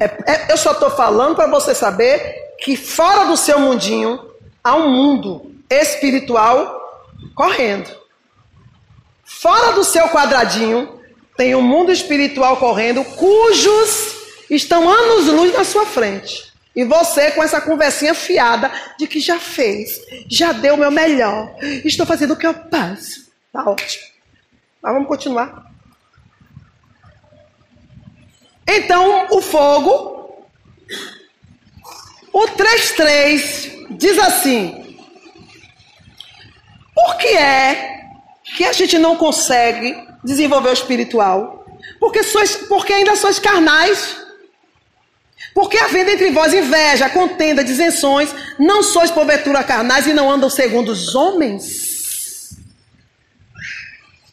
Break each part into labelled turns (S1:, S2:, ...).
S1: É, é, eu só estou falando para você saber que fora do seu mundinho há um mundo espiritual correndo. Fora do seu quadradinho tem um mundo espiritual correndo, cujos estão anos-luz na sua frente. E você com essa conversinha fiada de que já fez, já deu o meu melhor, estou fazendo o que eu posso. Tá ótimo. Mas vamos continuar. Então, o fogo, o 3.3 diz assim: Por que é que a gente não consegue desenvolver o espiritual? Porque, sois, porque ainda sois carnais. Porque havendo entre vós inveja, contenda, disenções, não sois porventura carnais e não andam segundo os homens?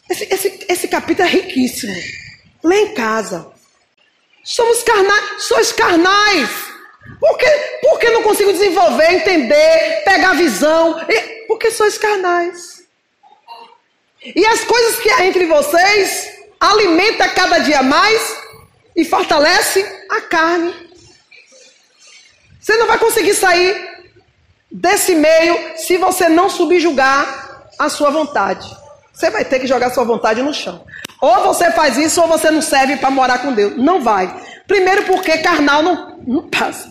S1: Esse, esse, esse capítulo é riquíssimo. Lê em casa. Somos carnais, sois carnais. Por que, por que não consigo desenvolver, entender, pegar visão? Porque sois carnais. E as coisas que há entre vocês alimenta cada dia mais e fortalece a carne. Você não vai conseguir sair desse meio se você não subjugar a sua vontade. Você vai ter que jogar sua vontade no chão. Ou você faz isso ou você não serve para morar com Deus. Não vai. Primeiro porque carnal não, não passa.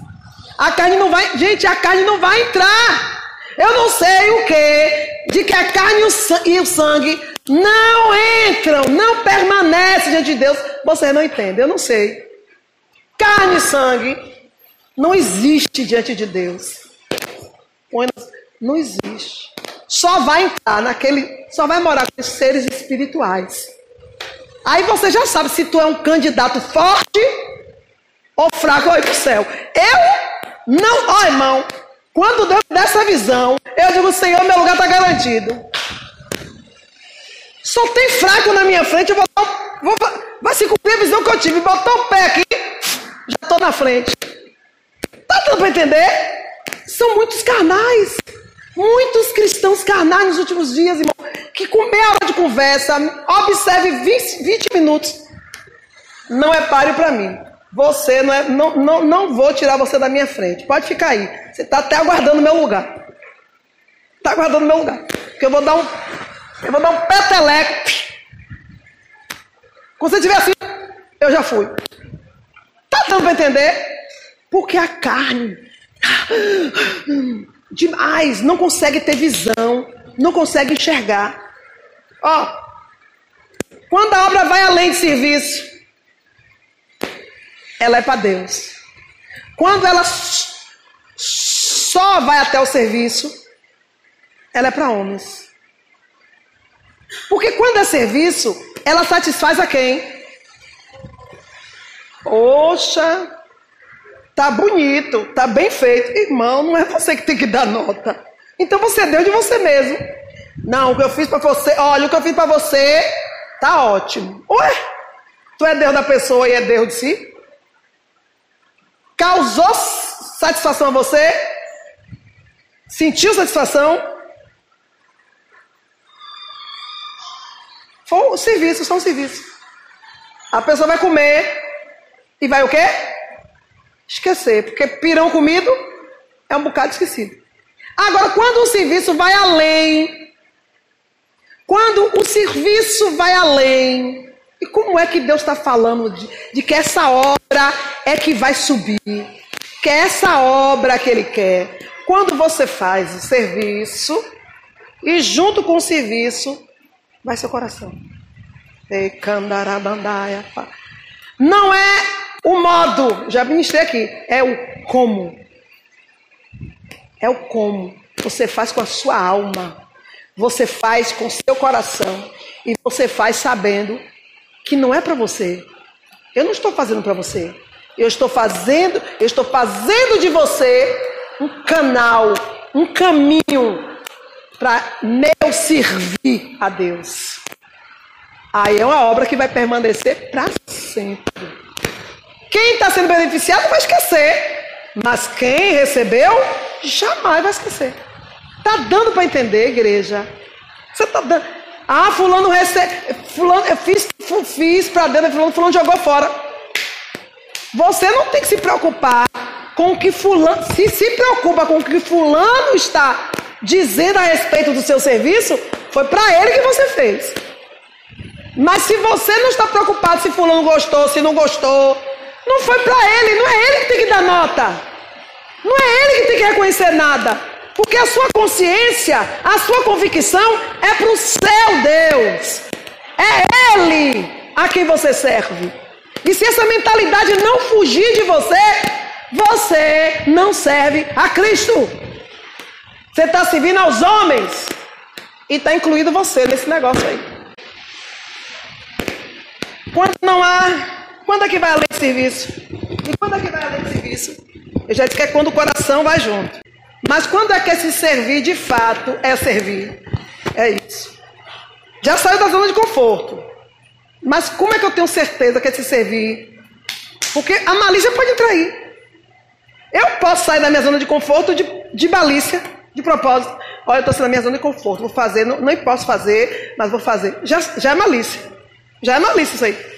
S1: A carne não vai. Gente, a carne não vai entrar. Eu não sei o que. De que a carne e o sangue não entram, não permanecem diante de Deus. Você não entende. Eu não sei. Carne e sangue não existe diante de Deus. Não existe. Só vai entrar naquele. Só vai morar com os seres espirituais. Aí você já sabe se tu é um candidato forte ou fraco aí pro céu. Eu não, ó irmão, quando Deus me essa visão, eu digo, Senhor, meu lugar está garantido. Só tem fraco na minha frente, eu vou, vou vai se cumprir a visão que eu tive, botar o pé aqui, já estou na frente. Tá dando para entender? São muitos carnais. Muitos cristãos carnais nos últimos dias, irmão, que com meia hora de conversa, observe 20, 20 minutos. Não é páreo para mim. Você não é. Não, não, não vou tirar você da minha frente. Pode ficar aí. Você está até aguardando meu lugar. Está aguardando meu lugar. Porque eu vou dar um. Eu vou dar um peteleco. Quando você estiver assim, eu já fui. Tá dando para entender? Porque a carne demais, não consegue ter visão, não consegue enxergar. Ó, quando a obra vai além de serviço, ela é para Deus. Quando ela só vai até o serviço, ela é para homens. Porque quando é serviço, ela satisfaz a quem? Poxa, Tá bonito, tá bem feito. Irmão, não é você que tem que dar nota. Então você é Deus de você mesmo. Não, o que eu fiz para você, olha, o que eu fiz para você tá ótimo. Ué, tu é Deus da pessoa e é Deus de si? Causou satisfação a você? Sentiu satisfação? Foi um serviço, só um serviço. A pessoa vai comer e vai o quê? esquecer, porque pirão comido é um bocado esquecido. Agora, quando o serviço vai além, quando o serviço vai além, e como é que Deus está falando de, de, que essa obra é que vai subir? Que é essa obra que Ele quer. Quando você faz o serviço, e junto com o serviço, vai seu coração. Não é o modo, já ministrei aqui, é o como. É o como. Você faz com a sua alma. Você faz com seu coração. E você faz sabendo que não é para você. Eu não estou fazendo para você. Eu estou fazendo, eu estou fazendo de você um canal, um caminho para meu servir a Deus. Aí é uma obra que vai permanecer para sempre. Quem está sendo beneficiado vai esquecer. Mas quem recebeu, jamais vai esquecer. Está dando para entender, igreja? Você está dando. Ah, fulano recebe. Fulano, eu fiz, fiz para dentro, fulano, fulano jogou fora. Você não tem que se preocupar com o que fulano. Se se preocupa com o que fulano está dizendo a respeito do seu serviço, foi para ele que você fez. Mas se você não está preocupado se fulano gostou, se não gostou, não foi para ele, não é ele que tem que dar nota. Não é ele que tem que reconhecer nada. Porque a sua consciência, a sua convicção é para o seu Deus. É Ele a quem você serve. E se essa mentalidade não fugir de você, você não serve a Cristo. Você está servindo aos homens. E está incluído você nesse negócio aí. Quando não há. Quando é que vai além de serviço? E quando é que vai além de serviço? Eu já disse que é quando o coração vai junto. Mas quando é que esse servir de fato é servir? É isso. Já saiu da zona de conforto. Mas como é que eu tenho certeza que esse servir? Porque a malícia pode aí. Eu posso sair da minha zona de conforto de, de malícia, de propósito. Olha, eu estou saindo da minha zona de conforto, vou fazer, não, não posso fazer, mas vou fazer. Já, já é malícia. Já é malícia isso aí.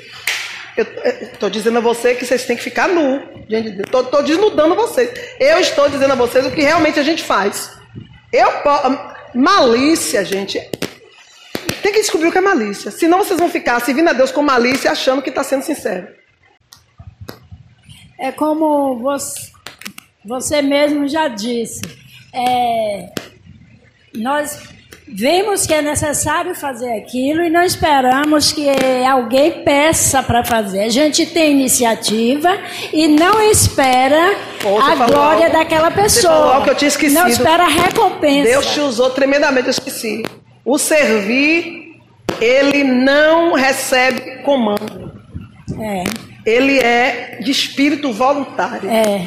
S1: Eu estou dizendo a você que vocês têm que ficar nu. Estou desnudando vocês. Eu estou dizendo a vocês o que realmente a gente faz. Eu Malícia, gente. Tem que descobrir o que é malícia. Senão vocês vão ficar servindo a Deus com malícia achando que está sendo sincero.
S2: É como você, você mesmo já disse. É, nós Vemos que é necessário fazer aquilo e não esperamos que alguém peça para fazer. A gente tem iniciativa e não espera a glória algo, daquela pessoa.
S1: que eu tinha esquecido.
S2: Não espera a recompensa.
S1: Deus te usou tremendamente, eu esqueci. O servir, ele não recebe comando.
S2: É.
S1: Ele é de espírito voluntário.
S2: É.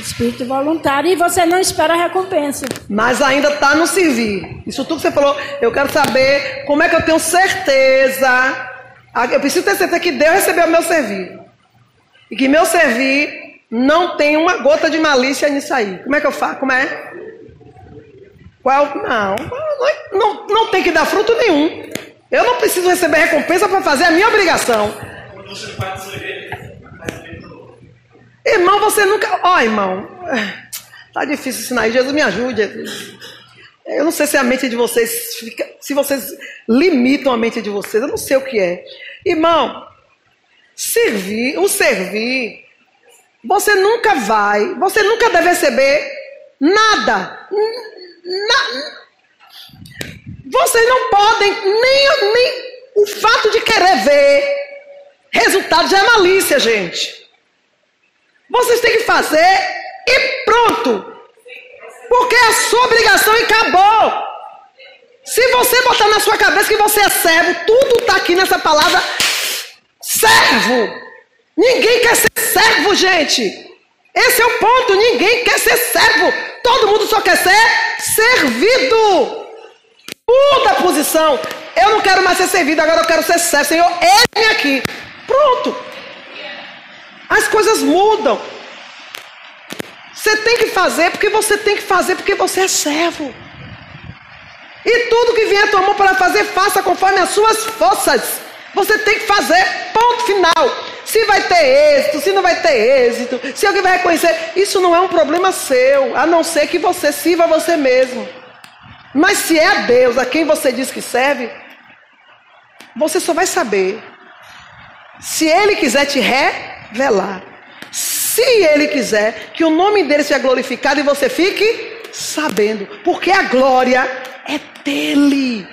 S2: Espírito voluntário e você não espera a recompensa.
S1: Mas ainda está no servir. Isso tudo que você falou, eu quero saber como é que eu tenho certeza. Eu preciso ter certeza que Deus recebeu o meu servir. E que meu servir não tem uma gota de malícia nisso aí. Como é que eu faço? Como é? Qual? Não, não, não, não tem que dar fruto nenhum. Eu não preciso receber recompensa para fazer a minha obrigação. Quando você faz Irmão, você nunca. Ó, oh, irmão, tá difícil ensinar. Jesus me ajude. Eu não sei se a mente de vocês fica, se vocês limitam a mente de vocês, eu não sei o que é. Irmão, servir, o servir, você nunca vai, você nunca deve receber nada. Na, vocês não podem, nem, nem o fato de querer ver resultado já é malícia, gente. Vocês têm que fazer e pronto. Porque é a sua obrigação e acabou. Se você botar na sua cabeça que você é servo, tudo está aqui nessa palavra servo. Ninguém quer ser servo, gente. Esse é o ponto. Ninguém quer ser servo. Todo mundo só quer ser servido. Muda a posição. Eu não quero mais ser servido, agora eu quero ser servo. Senhor, eis-me aqui. Pronto. As coisas mudam. Você tem que fazer porque você tem que fazer porque você é servo. E tudo que vier a tua mão para fazer, faça conforme as suas forças. Você tem que fazer, ponto final. Se vai ter êxito, se não vai ter êxito, se alguém vai reconhecer, isso não é um problema seu, a não ser que você sirva você mesmo. Mas se é a Deus a quem você diz que serve, você só vai saber se Ele quiser te ré velar. Se ele quiser que o nome dele seja glorificado e você fique sabendo, porque a glória é dele.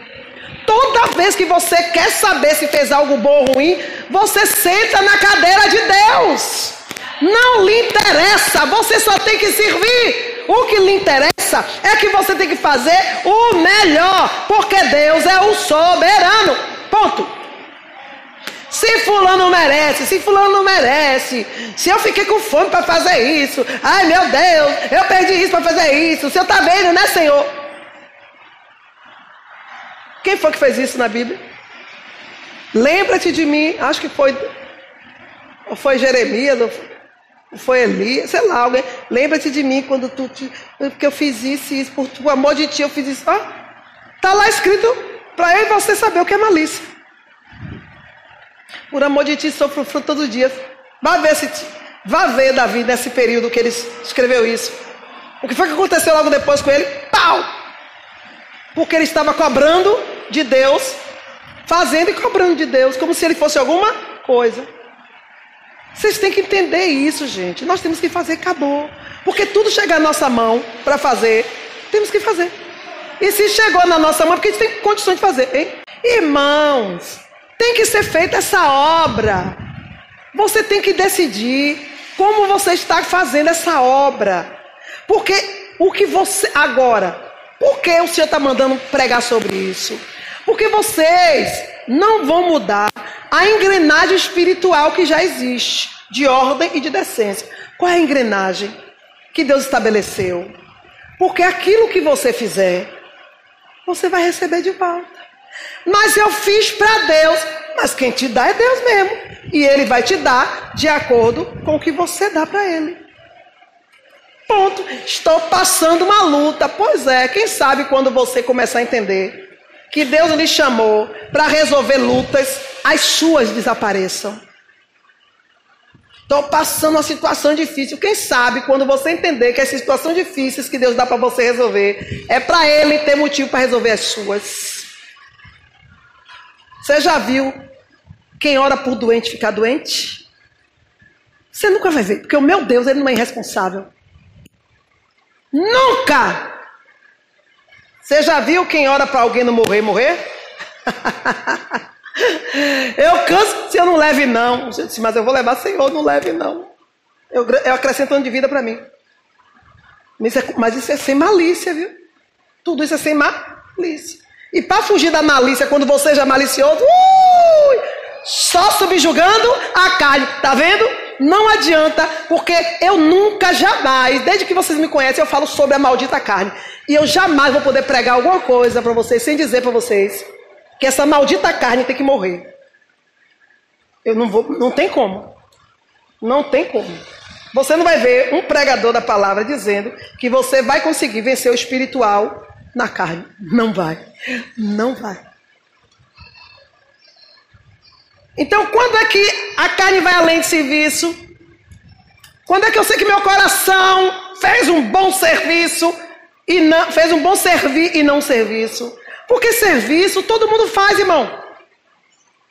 S1: Toda vez que você quer saber se fez algo bom ou ruim, você senta na cadeira de Deus. Não lhe interessa, você só tem que servir. O que lhe interessa é que você tem que fazer o melhor, porque Deus é o soberano. Ponto. Se fulano merece, se fulano não merece. Se eu fiquei com fome para fazer isso. Ai meu Deus, eu perdi isso para fazer isso. O senhor está vendo, né, Senhor? Quem foi que fez isso na Bíblia? Lembra-te de mim. Acho que foi. Ou foi Jeremias, ou foi Elias, sei lá, alguém. Lembra-te de mim quando tu. Te, porque eu fiz isso e isso. Por, amor de ti eu fiz isso. Ah, tá lá escrito para eu e você saber o que é malícia. Por amor de ti, sofro fruto todo dia. Vai ver se. Vá ver Davi nesse período que ele escreveu isso. O que foi que aconteceu logo depois com ele? Pau! Porque ele estava cobrando de Deus, fazendo e cobrando de Deus, como se ele fosse alguma coisa. Vocês têm que entender isso, gente. Nós temos que fazer, acabou. Porque tudo chega na nossa mão para fazer, temos que fazer. E se chegou na nossa mão, porque a gente tem condições de fazer, hein? Irmãos, tem que ser feita essa obra. Você tem que decidir como você está fazendo essa obra. Porque o que você. Agora, por que o Senhor está mandando pregar sobre isso? Porque vocês não vão mudar a engrenagem espiritual que já existe, de ordem e de decência. Qual é a engrenagem que Deus estabeleceu? Porque aquilo que você fizer, você vai receber de volta. Mas eu fiz para Deus, mas quem te dá é Deus mesmo. E Ele vai te dar de acordo com o que você dá para Ele. Ponto. Estou passando uma luta. Pois é, quem sabe quando você começar a entender que Deus lhe chamou para resolver lutas, as suas desapareçam. Estou passando uma situação difícil. Quem sabe quando você entender que as situações difíceis que Deus dá para você resolver é para Ele ter motivo para resolver as suas. Você já viu quem ora por doente ficar doente? Você nunca vai ver, porque o meu Deus ele não é irresponsável. Nunca! Você já viu quem ora para alguém não morrer, morrer? eu canso se eu não leve não. Disse, mas eu vou levar, Senhor, não leve não. Eu, eu acrescento ano de vida para mim. Mas isso, é, mas isso é sem malícia, viu? Tudo isso é sem malícia. E para fugir da malícia, quando você já é malicioso, ui, só subjugando a carne. Tá vendo? Não adianta, porque eu nunca, jamais, desde que vocês me conhecem, eu falo sobre a maldita carne. E eu jamais vou poder pregar alguma coisa para vocês sem dizer para vocês que essa maldita carne tem que morrer. Eu não vou, não tem como. Não tem como. Você não vai ver um pregador da palavra dizendo que você vai conseguir vencer o espiritual na carne. Não vai. Não vai. Então, quando é que a carne vai além de serviço? Quando é que eu sei que meu coração fez um bom serviço e não fez um bom servir e não serviço? Porque serviço todo mundo faz, irmão.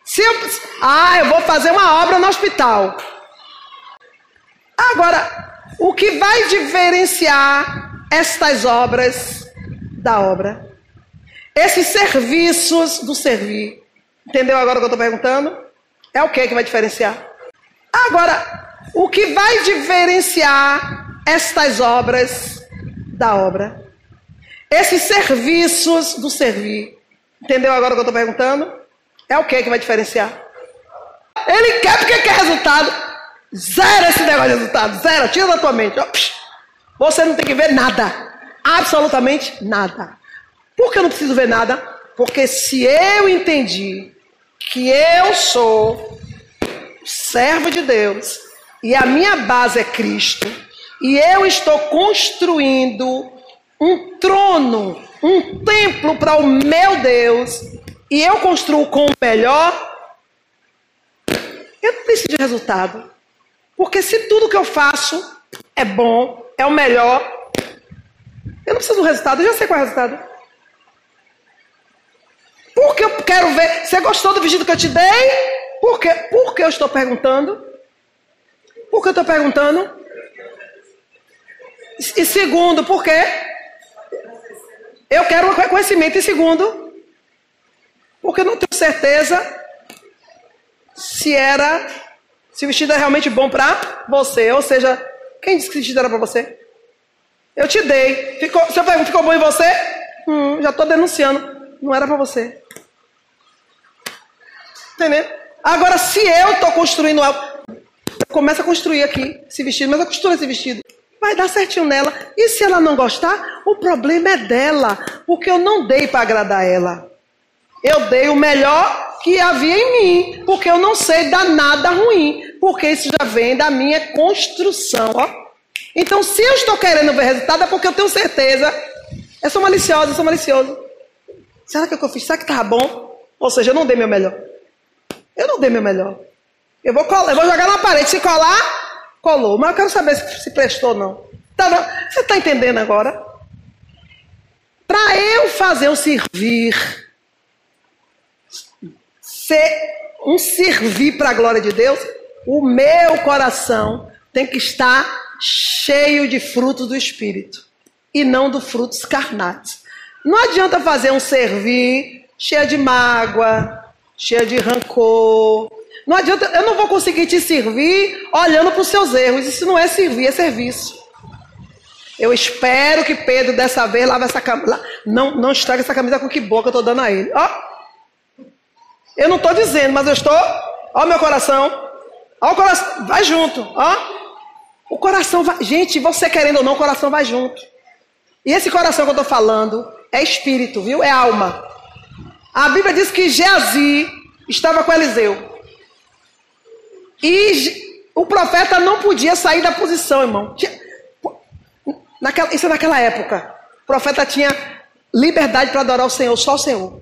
S1: Se eu, ah, eu vou fazer uma obra no hospital. Agora, o que vai diferenciar estas obras da obra? Esses serviços do servir. Entendeu agora o que eu estou perguntando? É o que que vai diferenciar? Agora, o que vai diferenciar estas obras da obra? Esses serviços do servir. Entendeu agora o que eu estou perguntando? É o que que vai diferenciar? Ele quer porque quer resultado. Zero esse negócio de resultado. Zero. Tira da tua mente. Você não tem que ver nada. Absolutamente nada. Por que eu não preciso ver nada? Porque se eu entendi que eu sou servo de Deus e a minha base é Cristo, e eu estou construindo um trono, um templo para o meu Deus, e eu construo com o melhor, eu não preciso de resultado. Porque se tudo que eu faço é bom, é o melhor, eu não preciso do resultado, eu já sei qual é o resultado. Porque eu quero ver. Você gostou do vestido que eu te dei? Por quê? Por que eu estou perguntando? Por que eu estou perguntando? E segundo, por quê? Eu quero reconhecimento. E segundo, porque eu não tenho certeza se era, se o vestido é realmente bom para você. Ou seja, quem disse que o vestido era para você? Eu te dei. Ficou, se eu pergunto, ficou bom em você? Hum, já estou denunciando. Não era para você. Entendeu? Agora, se eu estou construindo algo, começa a construir aqui esse vestido, mas eu construo esse vestido vai dar certinho nela. E se ela não gostar, o problema é dela, porque eu não dei para agradar ela. Eu dei o melhor que havia em mim, porque eu não sei dar nada ruim, porque isso já vem da minha construção. Ó. Então, se eu estou querendo ver resultado, é porque eu tenho certeza. Eu sou maliciosa, eu sou malicioso. Será que o que eu fiz? Será que estava bom? Ou seja, eu não dei meu melhor. Eu não dei meu melhor. Eu vou, colar, eu vou jogar na parede. Se colar, colou. Mas eu quero saber se, se prestou ou não. Tá, você está entendendo agora? Para eu fazer o servir, ser um servir para a glória de Deus, o meu coração tem que estar cheio de frutos do Espírito e não dos frutos carnais. Não adianta fazer um servir cheio de mágoa, cheio de rancor. Não adianta, eu não vou conseguir te servir olhando para os seus erros. Isso não é servir, é serviço. Eu espero que Pedro dessa vez lave essa camisa. Não, não estrague essa camisa com que boca eu estou dando a ele. Ó. Eu não estou dizendo, mas eu estou. Ó, meu coração. Ó, o coração. Vai junto. Ó. O coração vai. Gente, você querendo ou não, o coração vai junto. E esse coração que eu estou falando é espírito, viu? É alma. A Bíblia diz que Geazi estava com Eliseu. E o profeta não podia sair da posição, irmão. Naquela, isso é naquela época. O profeta tinha liberdade para adorar o Senhor, só o Senhor.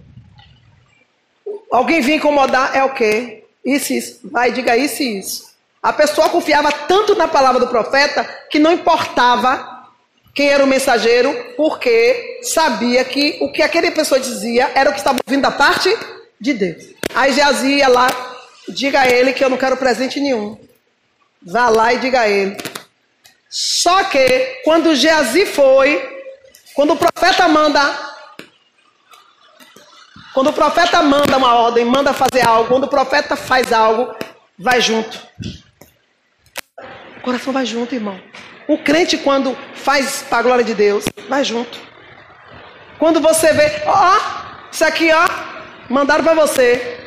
S1: Alguém vinha incomodar, é o quê? Isso, isso. Vai, diga isso e isso. A pessoa confiava tanto na palavra do profeta que não importava quem era o mensageiro, porque sabia que o que aquela pessoa dizia era o que estava vindo da parte de Deus. Aí Geazi ia lá, diga a ele que eu não quero presente nenhum. Vá lá e diga a ele. Só que quando Geazi foi, quando o profeta manda quando o profeta manda uma ordem, manda fazer algo, quando o profeta faz algo, vai junto. Coração vai junto, irmão. O crente, quando faz para a glória de Deus, vai junto. Quando você vê, ó, isso aqui, ó, mandaram para você.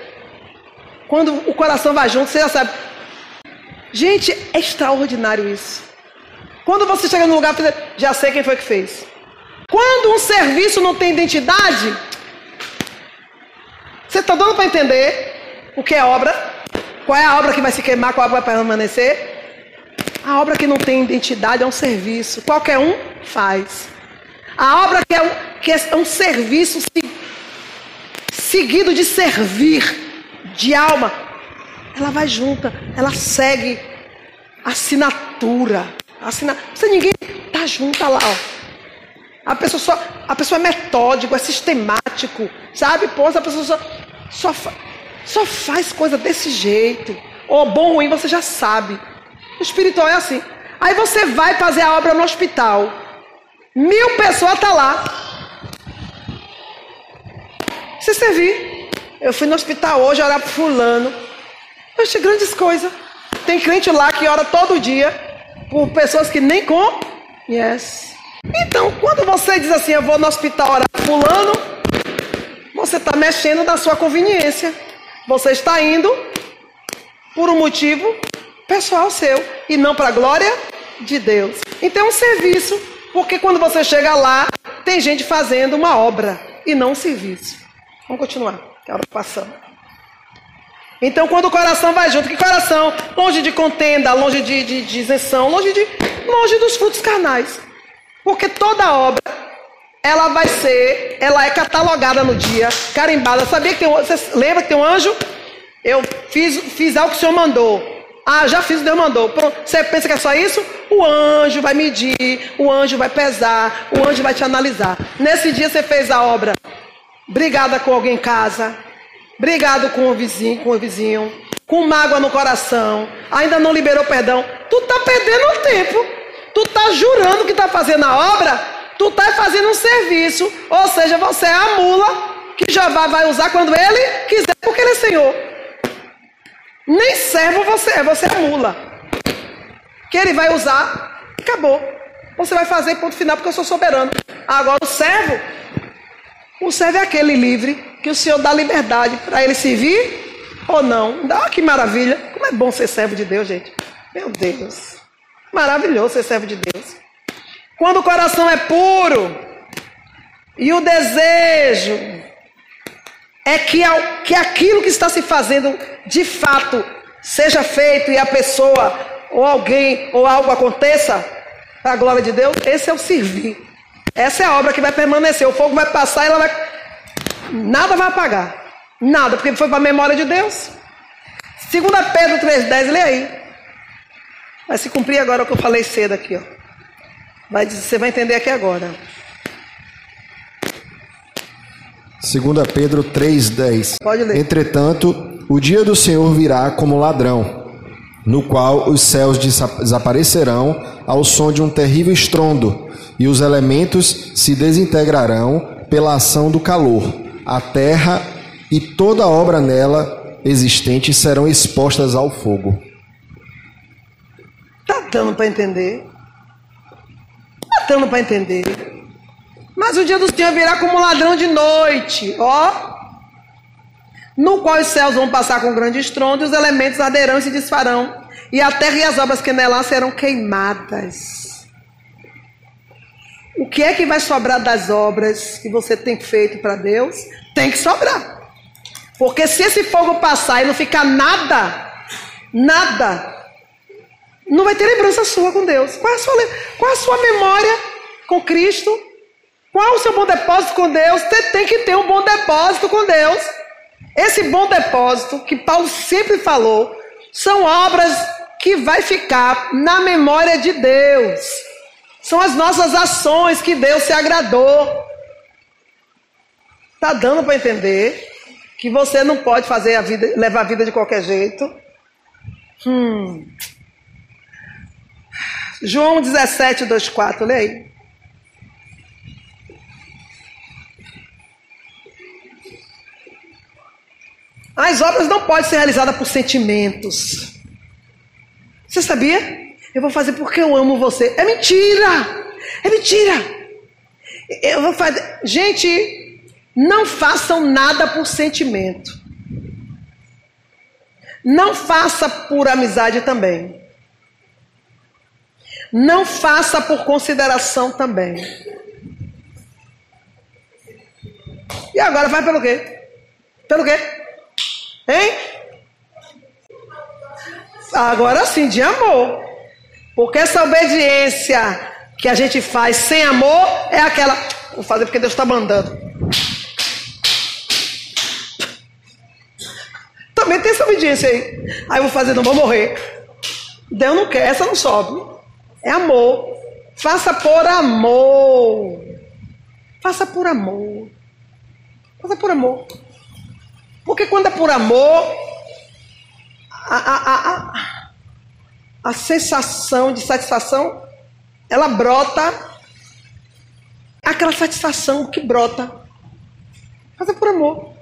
S1: Quando o coração vai junto, você já sabe. Gente, é extraordinário isso. Quando você chega no lugar, já sei quem foi que fez. Quando um serviço não tem identidade, você está dando para entender o que é obra? Qual é a obra que vai se queimar, qual a obra vai permanecer? A obra que não tem identidade é um serviço. Qualquer um faz. A obra que é um, que é um serviço seguido de servir, de alma, ela vai junta, ela segue assinatura. Assina... Se ninguém tá junto lá, ó. A pessoa, só, a pessoa é metódico, é sistemático, sabe? Pô, a pessoa só, só, só faz coisa desse jeito. Ou bom ou ruim, você já sabe. O espiritual é assim. Aí você vai fazer a obra no hospital. Mil pessoas estão tá lá. Se servir. Eu fui no hospital hoje orar para fulano. Eu achei grandes coisas. Tem crente lá que ora todo dia por pessoas que nem conhecem. Então, quando você diz assim, eu vou no hospital orar para fulano, você está mexendo na sua conveniência. Você está indo por um motivo pessoal seu e não para a glória de Deus. Então um serviço, porque quando você chega lá, tem gente fazendo uma obra e não um serviço. Vamos continuar, que hora tá passando. Então, quando o coração vai junto, que coração? Longe de contenda, longe de, de, de isenção, longe, de, longe dos frutos carnais. Porque toda obra, ela vai ser, ela é catalogada no dia, carimbada. Sabia que tem um, você lembra que tem um anjo? Eu fiz, fiz algo que o Senhor mandou. Ah, já fiz, Deus mandou. Pronto. Você pensa que é só isso? O anjo vai medir, o anjo vai pesar, o anjo vai te analisar. Nesse dia você fez a obra. Brigada com alguém em casa, brigado com o vizinho, com o vizinho, com mágoa no coração, ainda não liberou perdão. Tu tá perdendo tempo. Tu tá jurando que tá fazendo a obra, tu tá fazendo um serviço, ou seja, você é a mula que Jeová vai usar quando ele quiser, porque ele é Senhor. Nem servo você é, você é mula. Que ele vai usar, acabou. Você vai fazer ponto final porque eu sou soberano. Agora o servo, o servo é aquele livre que o Senhor dá liberdade para ele servir ou não. Dá que maravilha. Como é bom ser servo de Deus, gente. Meu Deus. Maravilhoso ser servo de Deus. Quando o coração é puro e o desejo é que, que aquilo que está se fazendo de fato seja feito e a pessoa ou alguém ou algo aconteça para a glória de Deus, esse é o servir. Essa é a obra que vai permanecer. O fogo vai passar e ela vai. Nada vai apagar. Nada, porque foi para a memória de Deus. 2 Pedro 3,10, lê aí. Vai se cumprir agora o que eu falei cedo aqui, ó. Vai, você vai entender aqui agora.
S3: 2 Pedro 3,10
S1: Pode ler.
S3: Entretanto, o dia do Senhor virá como ladrão, no qual os céus desaparecerão ao som de um terrível estrondo, e os elementos se desintegrarão pela ação do calor. A terra e toda obra nela existente serão expostas ao fogo.
S1: Tá dando para entender? Tá dando para entender? Mas o dia do Senhor virá como ladrão de noite, ó. No qual os céus vão passar com grande estrondo, e os elementos arderão e se desfarão, e a terra e as obras que nela serão queimadas. O que é que vai sobrar das obras que você tem feito para Deus? Tem que sobrar. Porque se esse fogo passar e não ficar nada, nada, não vai ter lembrança sua com Deus. Qual é a sua, qual é a sua memória com Cristo? Qual é o seu bom depósito com Deus? Você tem que ter um bom depósito com Deus. Esse bom depósito que Paulo sempre falou são obras que vai ficar na memória de Deus. São as nossas ações que Deus se agradou. Tá dando para entender que você não pode fazer a vida, levar a vida de qualquer jeito? Hum. João 17, 2, 4, lê aí. As obras não podem ser realizadas por sentimentos. Você sabia? Eu vou fazer porque eu amo você. É mentira! É mentira! Eu vou fazer. Gente, não façam nada por sentimento. Não faça por amizade também. Não faça por consideração também. E agora vai pelo quê? Pelo quê? Hein? Agora sim, de amor. Porque essa obediência que a gente faz sem amor é aquela. Vou fazer porque Deus está mandando. Também tem essa obediência aí. Aí eu vou fazer, não vou morrer. Deus não quer, essa não sobe. É amor. Faça por amor. Faça por amor. Faça por amor. Porque quando é por amor, a, a, a, a, sensação de satisfação, ela brota. Aquela satisfação que brota. Faça por amor.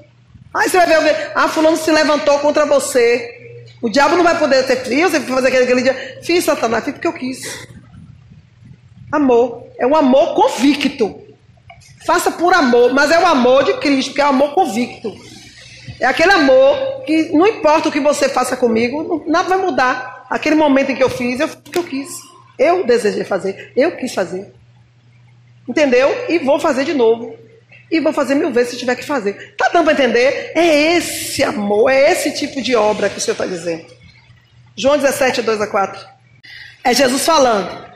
S1: Aí você vai ver ah, fulano se levantou contra você. O diabo não vai poder ter frio, você fazer aquele, aquele dia. Fiz, Satanás, fiz porque eu quis. Amor. É um amor convicto. Faça por amor, mas é o amor de Cristo, que é o amor convicto. É aquele amor que não importa o que você faça comigo, nada vai mudar. Aquele momento em que eu fiz, eu fiz porque eu quis. Eu desejei fazer, eu quis fazer. Entendeu? E vou fazer de novo. E vou fazer mil vezes se tiver que fazer. Tá dando para entender? É esse amor, é esse tipo de obra que o Senhor está dizendo. João 17, 2 a 4. É Jesus falando.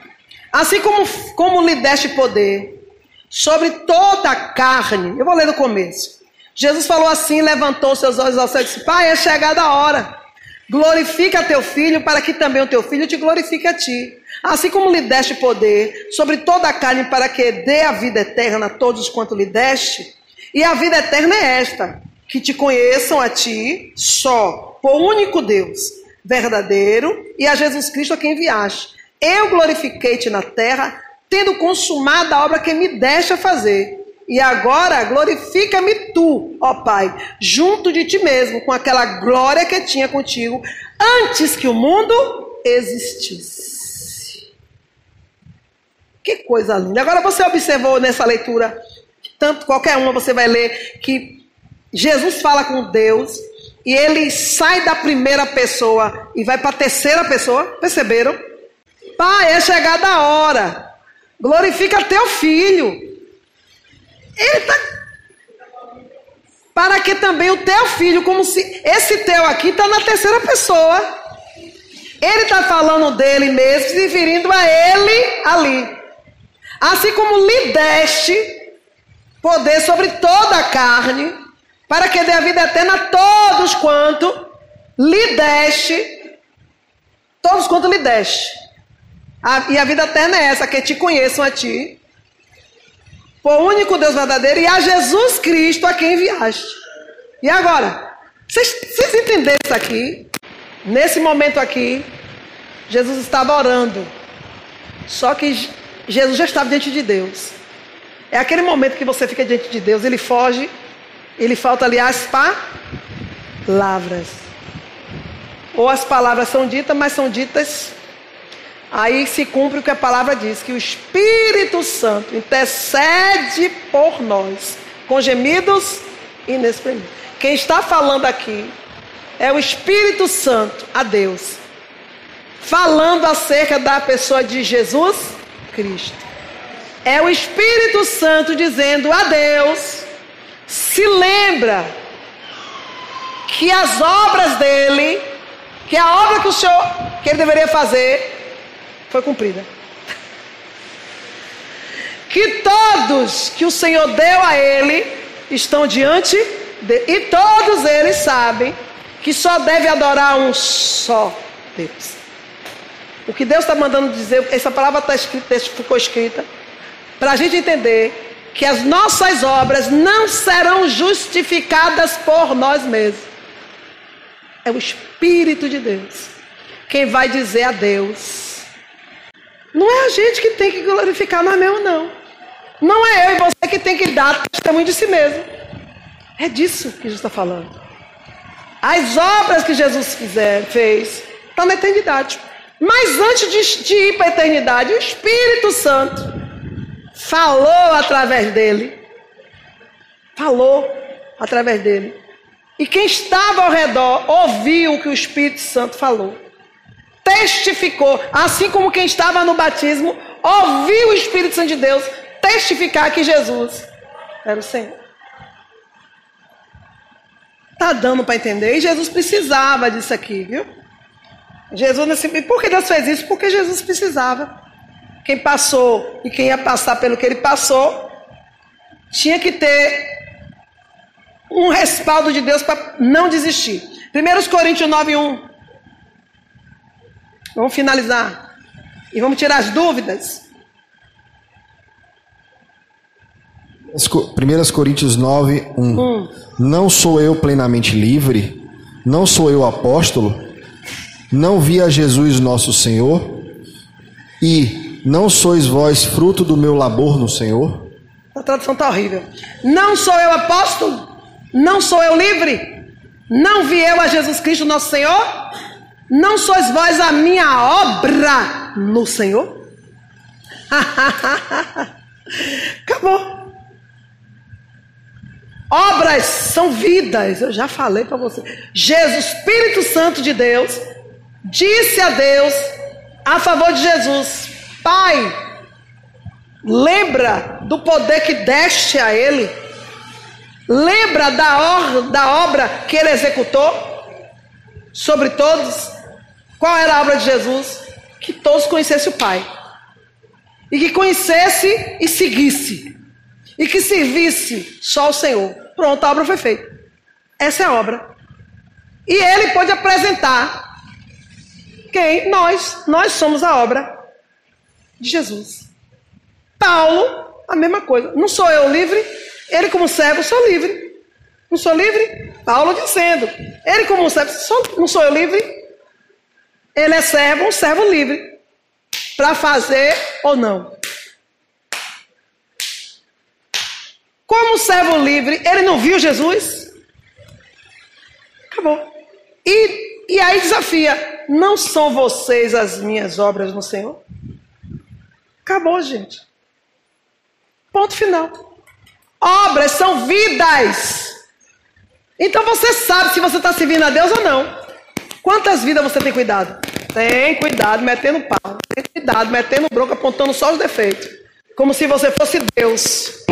S1: Assim como, como lhe deste poder sobre toda a carne. Eu vou ler no começo. Jesus falou assim, levantou seus olhos ao céu e disse: Pai, é chegada a hora. Glorifica teu filho, para que também o teu filho te glorifique a ti. Assim como lhe deste poder sobre toda a carne, para que dê a vida eterna a todos quanto lhe deste. E a vida eterna é esta: que te conheçam a ti só, por único Deus, verdadeiro, e a Jesus Cristo a quem enviaste. Eu glorifiquei-te na terra, tendo consumado a obra que me deste a fazer. E agora glorifica-me tu, ó Pai, junto de ti mesmo, com aquela glória que tinha contigo antes que o mundo existisse. Que coisa linda. Agora você observou nessa leitura, tanto qualquer uma você vai ler, que Jesus fala com Deus e ele sai da primeira pessoa e vai para a terceira pessoa. Perceberam? Pai, é chegada a hora. Glorifica teu filho. Ele está. Para que também o teu filho, como se. Esse teu aqui está na terceira pessoa. Ele está falando dele mesmo, se referindo a ele ali. Assim como lhe deste poder sobre toda a carne, para que dê a vida eterna a todos quanto lhe deste, todos quanto lhe deste. A, e a vida eterna é essa, que te conheçam a ti, o único Deus verdadeiro, e a Jesus Cristo a quem enviaste. E agora, vocês, vocês isso aqui? Nesse momento aqui, Jesus estava orando. Só que Jesus já estava diante de Deus. É aquele momento que você fica diante de Deus, ele foge, ele falta ali as palavras. Ou as palavras são ditas, mas são ditas. Aí se cumpre o que a palavra diz: que o Espírito Santo intercede por nós, com gemidos inexprimíveis. Quem está falando aqui é o Espírito Santo, a Deus, falando acerca da pessoa de Jesus Cristo. É o Espírito Santo dizendo a Deus: se lembra que as obras dele, que a obra que o Senhor, que ele deveria fazer, foi cumprida. Que todos que o Senhor deu a ele estão diante de, e todos eles sabem que só deve adorar um só Deus. O que Deus está mandando dizer, essa palavra está escrita, ficou escrita, para a gente entender que as nossas obras não serão justificadas por nós mesmos. É o Espírito de Deus quem vai dizer a Deus. Não é a gente que tem que glorificar nós mesmos, não. Não é eu e você que tem que dar testemunho de si mesmo. É disso que Jesus está falando. As obras que Jesus fizer, fez estão na eternidade. Mas antes de, de ir para a eternidade, o Espírito Santo falou através dele. Falou através dele. E quem estava ao redor ouviu o que o Espírito Santo falou. Testificou, assim como quem estava no batismo ouviu o Espírito Santo de Deus testificar que Jesus era o Senhor. Está dando para entender? E Jesus precisava disso aqui, viu? Jesus, nesse, por que Deus fez isso? Porque Jesus precisava. Quem passou e quem ia passar pelo que ele passou, tinha que ter um respaldo de Deus para não desistir. 1 Coríntios 9, 1. Vamos finalizar. E vamos tirar as dúvidas.
S3: 1 Coríntios 9, 1. Hum. Não sou eu plenamente livre? Não sou eu apóstolo? Não vi a Jesus nosso Senhor? E não sois vós fruto do meu labor no Senhor?
S1: A tradução está horrível. Não sou eu apóstolo? Não sou eu livre? Não vi eu a Jesus Cristo nosso Senhor? Não sois vós a minha obra no Senhor? Acabou. Obras são vidas. Eu já falei para você. Jesus, Espírito Santo de Deus, disse a Deus a favor de Jesus: Pai, lembra do poder que deste a Ele. Lembra da, or, da obra que Ele executou sobre todos. Qual era a obra de Jesus? Que todos conhecessem o Pai. E que conhecesse e seguisse. E que servisse só o Senhor. Pronto, a obra foi feita. Essa é a obra. E ele pode apresentar quem? Nós. Nós somos a obra de Jesus. Paulo, a mesma coisa. Não sou eu livre, ele como servo, sou livre. Não sou livre? Paulo dizendo. Ele como servo, sou, não sou eu livre? Ele é servo, um servo livre. Para fazer ou não. Como servo livre, ele não viu Jesus? Acabou. E, e aí desafia: não são vocês as minhas obras no Senhor? Acabou, gente. Ponto final. Obras são vidas. Então você sabe se você está servindo a Deus ou não. Quantas vidas você tem cuidado? Tem cuidado metendo pau. Tem cuidado metendo bronca, apontando só os defeitos. Como se você fosse Deus.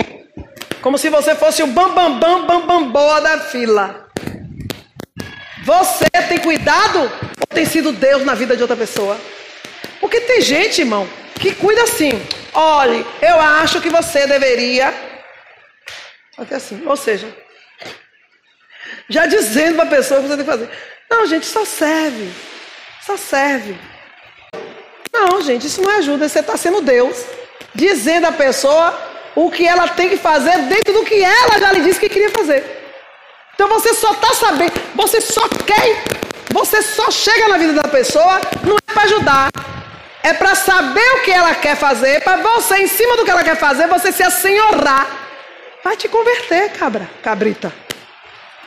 S1: Como se você fosse o bambambam, bam, bam, bam, da fila. Você tem cuidado ou tem sido Deus na vida de outra pessoa? Porque tem gente, irmão, que cuida assim. Olhe, eu acho que você deveria. Até assim. Ou seja, já dizendo para a pessoa o que você tem que fazer. Não, gente, só serve. Só serve. Não, gente, isso não ajuda. Você está sendo Deus, dizendo à pessoa o que ela tem que fazer dentro do que ela já lhe disse que queria fazer. Então você só está sabendo, você só quer, você só chega na vida da pessoa, não é para ajudar, é para saber o que ela quer fazer, para você, em cima do que ela quer fazer, você se assenhorar. Vai te converter, cabra, cabrita.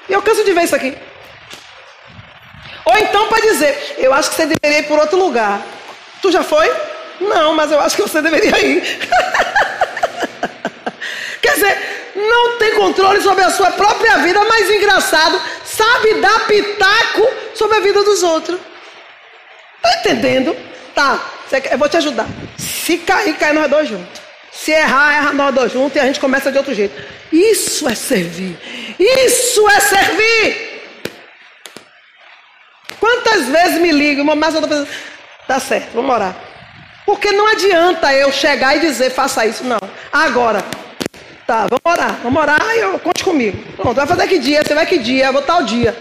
S1: E eu canso de ver isso aqui. Ou então para dizer, eu acho que você deveria ir por outro lugar. Tu já foi? Não, mas eu acho que você deveria ir. Quer dizer, não tem controle sobre a sua própria vida, mas engraçado, sabe dar pitaco sobre a vida dos outros. Tá entendendo? Tá, eu vou te ajudar. Se cair, cai nós dois juntos. Se errar, erra nós dois juntos e a gente começa de outro jeito. Isso é servir. Isso é servir. Quantas vezes me ligam, mas eu tô pensando, tá certo, vamos orar. Porque não adianta eu chegar e dizer, faça isso, não. Agora, tá, vamos orar, vamos orar e eu, conte comigo. Pronto, vai fazer que dia? Você vai que dia? Eu vou tal dia.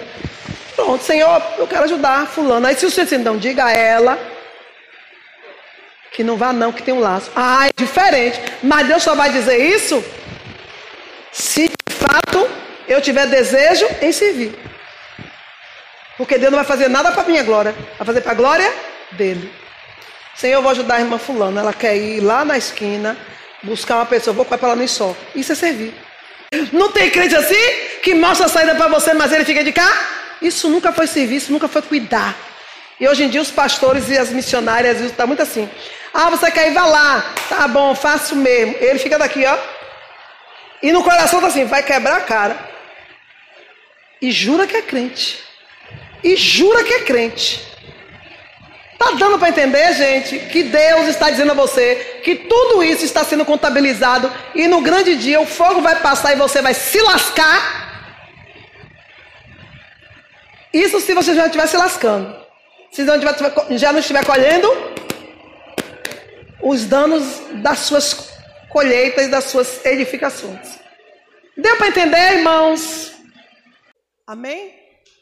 S1: Pronto, Senhor, eu quero ajudar fulano. Aí se o Senhor não, diga a ela que não vá não, que tem um laço. Ah, é diferente. Mas Deus só vai dizer isso se de fato eu tiver desejo em servir. Porque Deus não vai fazer nada para minha glória, vai fazer para a glória dele. Senhor, eu vou ajudar a irmã fulana, ela quer ir lá na esquina buscar uma pessoa, vou para ela no só. Isso é servir. Não tem crente assim que mostra a saída para você, mas ele fica de cá? Isso nunca foi serviço, nunca foi cuidar. E hoje em dia os pastores e as missionárias está muito assim. Ah, você quer ir, lá. Tá bom, faço mesmo. Ele fica daqui, ó. E no coração tá assim, vai quebrar a cara. E jura que é crente. E jura que é crente. Tá dando para entender, gente, que Deus está dizendo a você que tudo isso está sendo contabilizado e no grande dia o fogo vai passar e você vai se lascar. Isso se você já estiver se lascando. Se não tiver, já não estiver colhendo os danos das suas colheitas, das suas edificações. Deu para entender, irmãos? Amém?